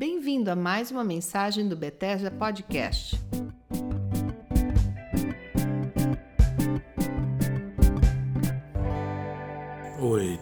Bem-vindo a mais uma mensagem do Bethesda Podcast.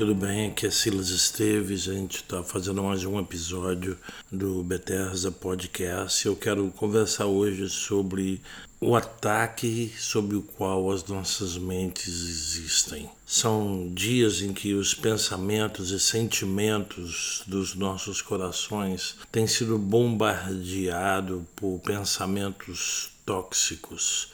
Tudo bem? Aqui é Silas Esteves. A gente está fazendo mais um episódio do Bethesda Podcast. Eu quero conversar hoje sobre o ataque sobre o qual as nossas mentes existem. São dias em que os pensamentos e sentimentos dos nossos corações têm sido bombardeados por pensamentos tóxicos.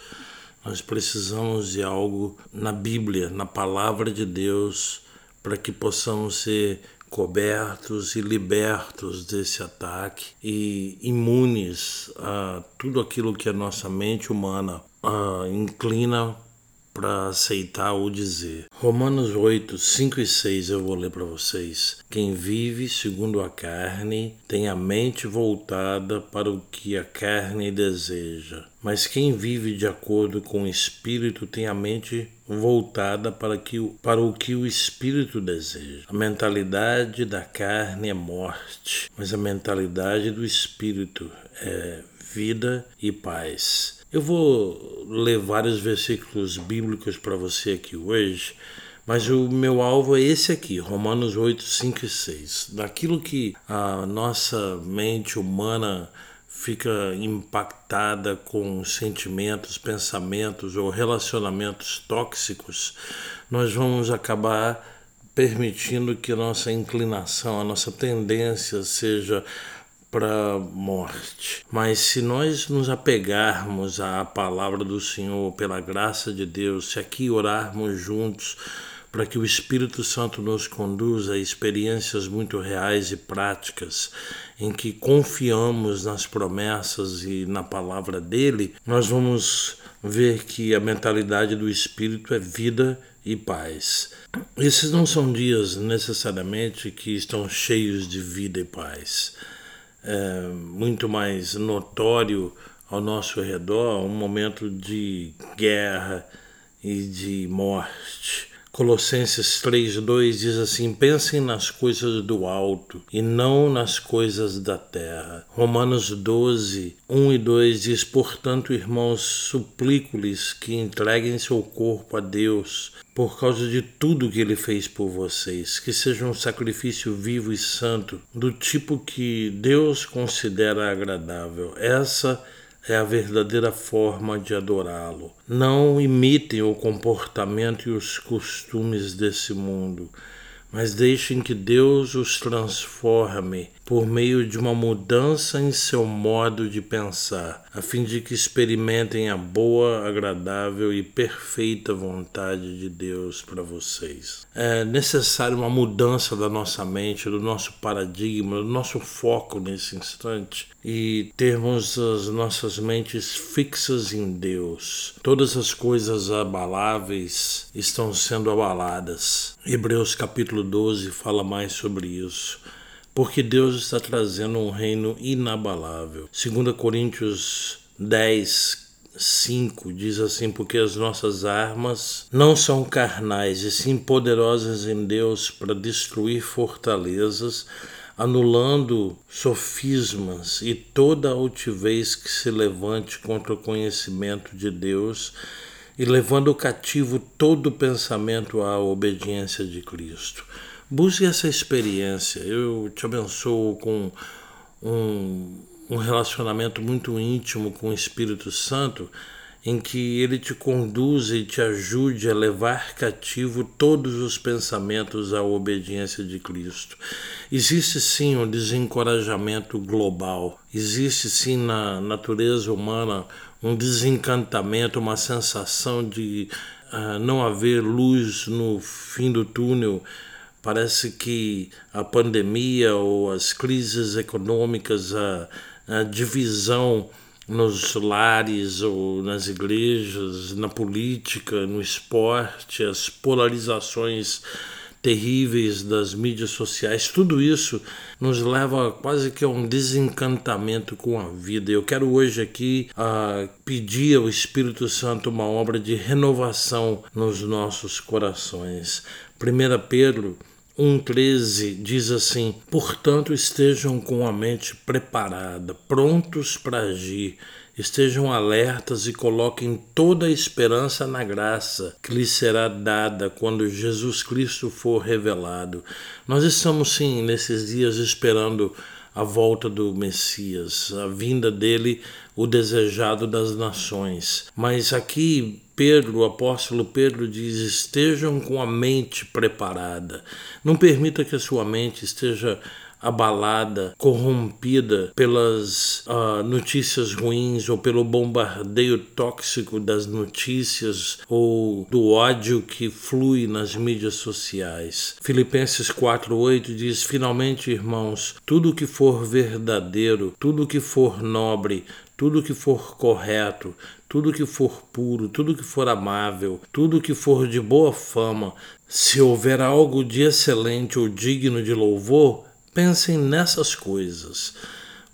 Nós precisamos de algo na Bíblia, na palavra de Deus, para que possamos ser cobertos e libertos desse ataque e imunes a tudo aquilo que a nossa mente humana uh, inclina para aceitar ou dizer. Romanos 8, 5 e 6 eu vou ler para vocês. Quem vive segundo a carne tem a mente voltada para o que a carne deseja, mas quem vive de acordo com o espírito tem a mente voltada para, que, para o que o espírito deseja. A mentalidade da carne é morte, mas a mentalidade do espírito é vida e paz. Eu vou ler vários versículos bíblicos para você aqui hoje, mas o meu alvo é esse aqui, Romanos 8, 5 e 6. Daquilo que a nossa mente humana fica impactada com sentimentos, pensamentos ou relacionamentos tóxicos, nós vamos acabar permitindo que nossa inclinação, a nossa tendência seja para morte. Mas se nós nos apegarmos à palavra do Senhor pela graça de Deus, se aqui orarmos juntos para que o Espírito Santo nos conduza a experiências muito reais e práticas em que confiamos nas promessas e na palavra dele, nós vamos ver que a mentalidade do Espírito é vida e paz. Esses não são dias necessariamente que estão cheios de vida e paz é, muito mais notório ao nosso redor um momento de guerra e de morte. Colossenses 3:2 diz assim: Pensem nas coisas do alto e não nas coisas da terra. Romanos 12, 1 e 2 diz: Portanto, irmãos, suplico-lhes que entreguem seu corpo a Deus por causa de tudo que ele fez por vocês, que seja um sacrifício vivo e santo, do tipo que Deus considera agradável. Essa é a verdadeira forma de adorá-lo. Não imitem o comportamento e os costumes desse mundo, mas deixem que Deus os transforme por meio de uma mudança em seu modo de pensar, a fim de que experimentem a boa, agradável e perfeita vontade de Deus para vocês. É necessário uma mudança da nossa mente, do nosso paradigma, do nosso foco nesse instante e termos as nossas mentes fixas em Deus. Todas as coisas abaláveis estão sendo abaladas. Hebreus capítulo 12 fala mais sobre isso porque Deus está trazendo um reino inabalável. 2 Coríntios 10, 5 diz assim: Porque as nossas armas não são carnais, e sim poderosas em Deus para destruir fortalezas, anulando sofismas e toda altivez que se levante contra o conhecimento de Deus e levando cativo todo pensamento à obediência de Cristo. Busque essa experiência. Eu te abençoo com um, um relacionamento muito íntimo com o Espírito Santo, em que ele te conduza e te ajude a levar cativo todos os pensamentos à obediência de Cristo. Existe sim um desencorajamento global, existe sim na natureza humana um desencantamento, uma sensação de uh, não haver luz no fim do túnel Parece que a pandemia ou as crises econômicas, a, a divisão nos lares ou nas igrejas, na política, no esporte, as polarizações terríveis das mídias sociais, tudo isso nos leva quase que a um desencantamento com a vida. Eu quero hoje aqui uh, pedir ao Espírito Santo uma obra de renovação nos nossos corações. 1 Pedro 1,13 diz assim: Portanto, estejam com a mente preparada, prontos para agir. Estejam alertas e coloquem toda a esperança na graça que lhes será dada quando Jesus Cristo for revelado. Nós estamos, sim, nesses dias esperando a volta do Messias, a vinda dele, o desejado das nações. Mas aqui Pedro, o apóstolo Pedro diz: estejam com a mente preparada. Não permita que a sua mente esteja abalada, corrompida pelas uh, notícias ruins ou pelo bombardeio tóxico das notícias ou do ódio que flui nas mídias sociais. Filipenses 4:8 diz: "Finalmente, irmãos, tudo que for verdadeiro, tudo que for nobre, tudo que for correto, tudo que for puro, tudo que for amável, tudo que for de boa fama, se houver algo de excelente ou digno de louvor, Pensem nessas coisas.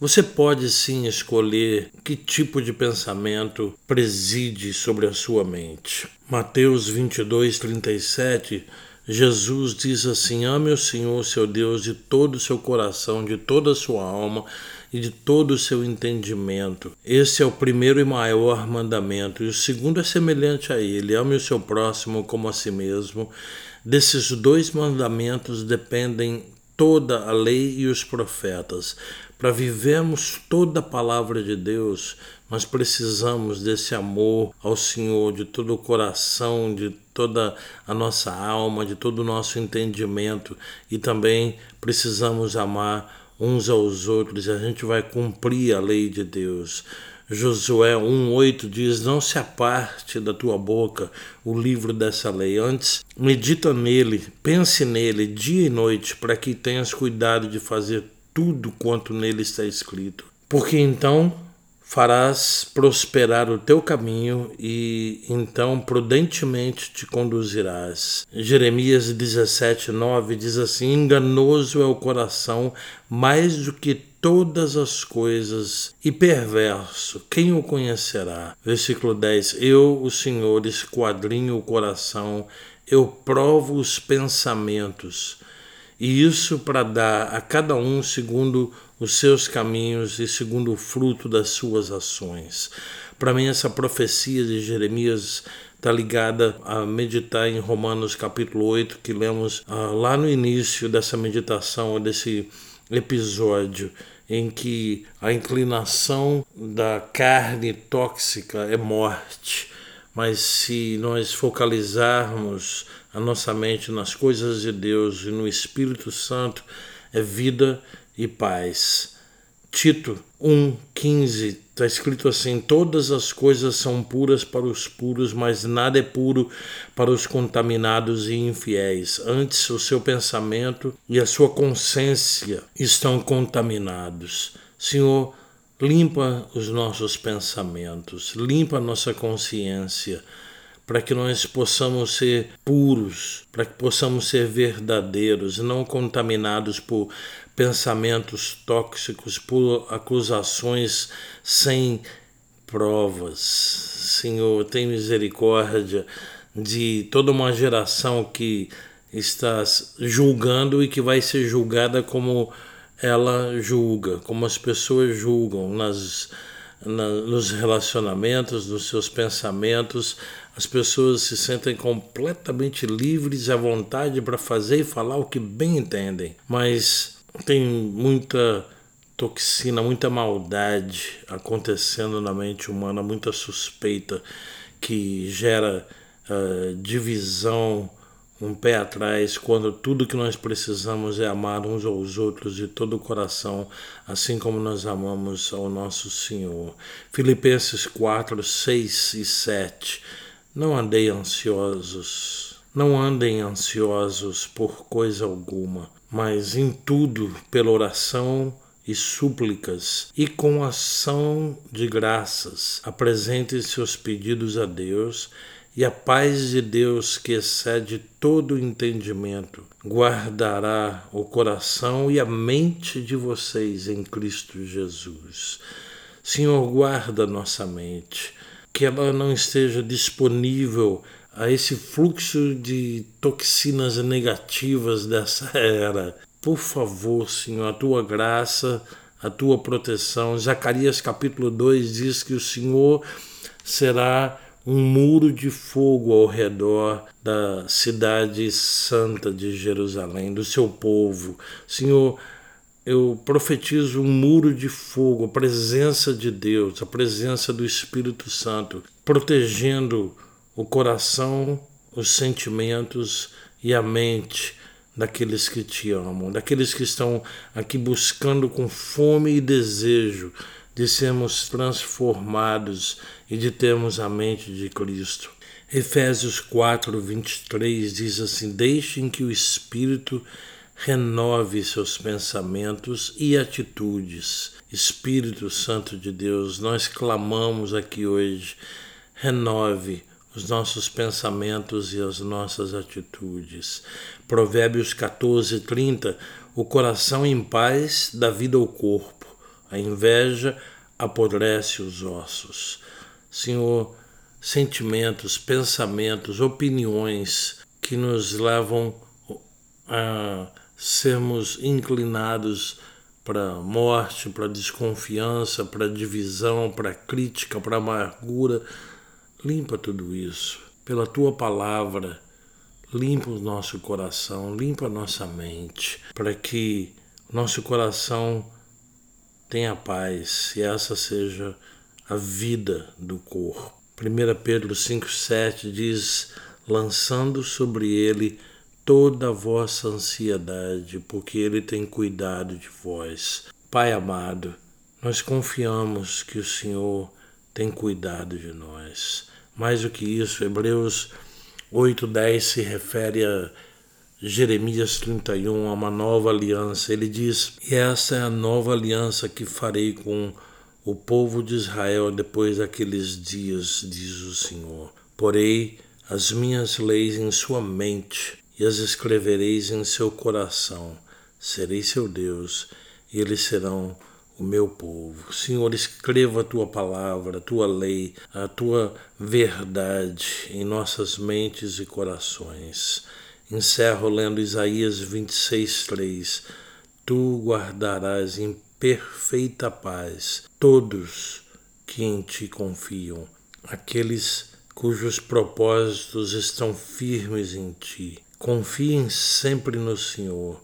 Você pode sim escolher que tipo de pensamento preside sobre a sua mente. Mateus 22, 37, Jesus diz assim: Ame o Senhor, seu Deus, de todo o seu coração, de toda a sua alma e de todo o seu entendimento. Esse é o primeiro e maior mandamento, e o segundo é semelhante a ele: ame o seu próximo como a si mesmo. Desses dois mandamentos dependem toda a lei e os profetas. Para vivermos toda a palavra de Deus, nós precisamos desse amor ao Senhor de todo o coração, de toda a nossa alma, de todo o nosso entendimento e também precisamos amar uns aos outros. A gente vai cumprir a lei de Deus. Josué 1,8 diz: Não se aparte da tua boca o livro dessa lei, antes medita nele, pense nele dia e noite, para que tenhas cuidado de fazer tudo quanto nele está escrito. Porque então farás prosperar o teu caminho e então prudentemente te conduzirás. Jeremias 17, 9 diz assim: Enganoso é o coração mais do que todas as coisas e perverso, quem o conhecerá? Versículo 10: Eu, o Senhor, esquadrinho o coração, eu provo os pensamentos, e isso para dar a cada um segundo os seus caminhos e segundo o fruto das suas ações. Para mim, essa profecia de Jeremias está ligada a meditar em Romanos capítulo 8, que lemos ah, lá no início dessa meditação, desse episódio em que a inclinação da carne tóxica é morte, mas se nós focalizarmos a nossa mente nas coisas de Deus e no Espírito Santo, é vida e paz. Tito 1,15 está escrito assim: Todas as coisas são puras para os puros, mas nada é puro para os contaminados e infiéis. Antes, o seu pensamento e a sua consciência estão contaminados. Senhor, limpa os nossos pensamentos, limpa a nossa consciência para que nós possamos ser puros, para que possamos ser verdadeiros, não contaminados por pensamentos tóxicos, por acusações sem provas. Senhor, tem misericórdia de toda uma geração que está julgando e que vai ser julgada como ela julga, como as pessoas julgam nas, na, nos relacionamentos, nos seus pensamentos. As pessoas se sentem completamente livres à vontade para fazer e falar o que bem entendem, mas tem muita toxina, muita maldade acontecendo na mente humana, muita suspeita que gera uh, divisão, um pé atrás, quando tudo que nós precisamos é amar uns aos outros de todo o coração, assim como nós amamos ao nosso Senhor. Filipenses 4, 6 e 7. Não andei ansiosos, não andem ansiosos por coisa alguma mas em tudo pela oração e súplicas e com ação de graças apresente seus pedidos a Deus e a paz de Deus que excede todo entendimento guardará o coração e a mente de vocês em Cristo Jesus. Senhor, guarda nossa mente, que ela não esteja disponível a esse fluxo de toxinas negativas dessa era. Por favor, Senhor, a tua graça, a tua proteção. Zacarias capítulo 2 diz que o Senhor será um muro de fogo ao redor da cidade santa de Jerusalém, do seu povo. Senhor, eu profetizo um muro de fogo, a presença de Deus, a presença do Espírito Santo, protegendo o coração, os sentimentos e a mente daqueles que te amam, daqueles que estão aqui buscando com fome e desejo de sermos transformados e de termos a mente de Cristo. Efésios 4, 23 diz assim: Deixem que o Espírito renove seus pensamentos e atitudes. Espírito Santo de Deus, nós clamamos aqui hoje, renove os nossos pensamentos e as nossas atitudes. Provérbios 14, 30. O coração em paz dá vida ao corpo, a inveja apodrece os ossos. Senhor, sentimentos, pensamentos, opiniões que nos levam a sermos inclinados para morte, para desconfiança, para divisão, para crítica, para amargura Limpa tudo isso pela tua palavra. Limpa o nosso coração, limpa a nossa mente, para que nosso coração tenha paz e essa seja a vida do corpo. 1 Pedro 5,7 diz: lançando sobre ele toda a vossa ansiedade, porque ele tem cuidado de vós. Pai amado, nós confiamos que o Senhor tem cuidado de nós. Mais do que isso, Hebreus 8:10 se refere a Jeremias 31, a uma nova aliança. Ele diz: E essa é a nova aliança que farei com o povo de Israel depois daqueles dias, diz o Senhor. Porei as minhas leis em sua mente e as escrevereis em seu coração. Serei seu Deus e eles serão o meu povo. Senhor, escreva a tua palavra, a tua lei, a tua verdade em nossas mentes e corações. Encerro lendo Isaías 26, 3. Tu guardarás em perfeita paz todos que em ti confiam, aqueles cujos propósitos estão firmes em ti. Confiem sempre no Senhor,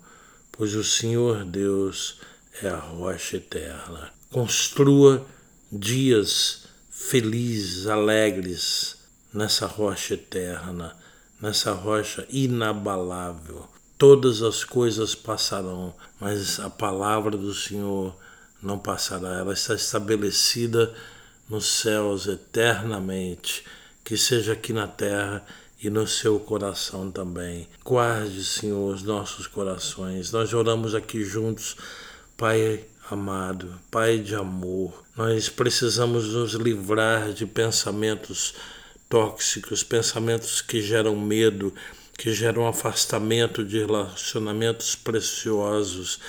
pois o Senhor Deus é a rocha eterna. Construa dias felizes, alegres nessa rocha eterna, nessa rocha inabalável. Todas as coisas passarão, mas a palavra do Senhor não passará. Ela está estabelecida nos céus eternamente. Que seja aqui na terra e no seu coração também. Guarde, Senhor, os nossos corações. Nós oramos aqui juntos Pai amado, Pai de amor, nós precisamos nos livrar de pensamentos tóxicos, pensamentos que geram medo, que geram afastamento de relacionamentos preciosos,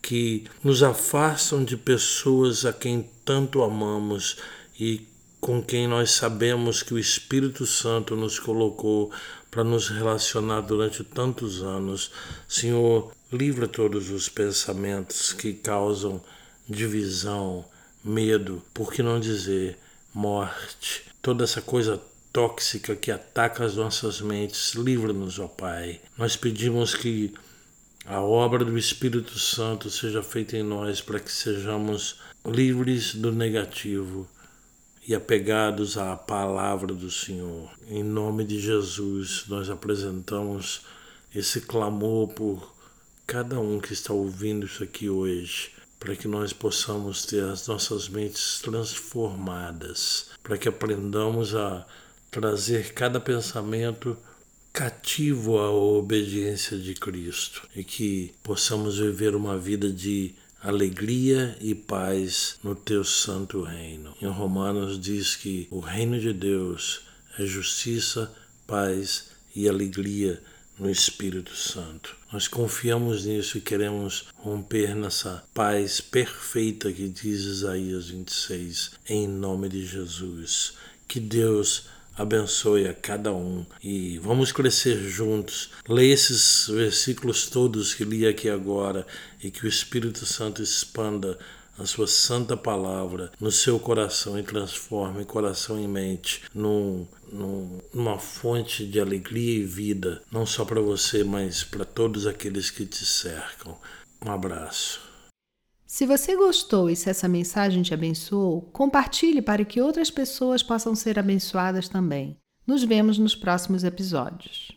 que nos afastam de pessoas a quem tanto amamos e com quem nós sabemos que o Espírito Santo nos colocou para nos relacionar durante tantos anos. Senhor, livra todos os pensamentos que causam divisão, medo, por que não dizer morte, toda essa coisa tóxica que ataca as nossas mentes, livra-nos, ó Pai. Nós pedimos que a obra do Espírito Santo seja feita em nós para que sejamos livres do negativo e apegados à palavra do Senhor. Em nome de Jesus, nós apresentamos esse clamor por cada um que está ouvindo isso aqui hoje, para que nós possamos ter as nossas mentes transformadas, para que aprendamos a trazer cada pensamento cativo à obediência de Cristo e que possamos viver uma vida de alegria e paz no teu santo reino. Em Romanos diz que o reino de Deus é justiça, paz e alegria no Espírito Santo. Nós confiamos nisso e queremos romper nessa paz perfeita que diz Isaías 26, em nome de Jesus. Que Deus abençoe a cada um e vamos crescer juntos. Leia esses versículos todos que li aqui agora e que o Espírito Santo expanda a sua santa palavra no seu coração e transforme coração e mente num, num, numa fonte de alegria e vida, não só para você, mas para todos aqueles que te cercam. Um abraço. Se você gostou e se essa mensagem te abençoou, compartilhe para que outras pessoas possam ser abençoadas também. Nos vemos nos próximos episódios.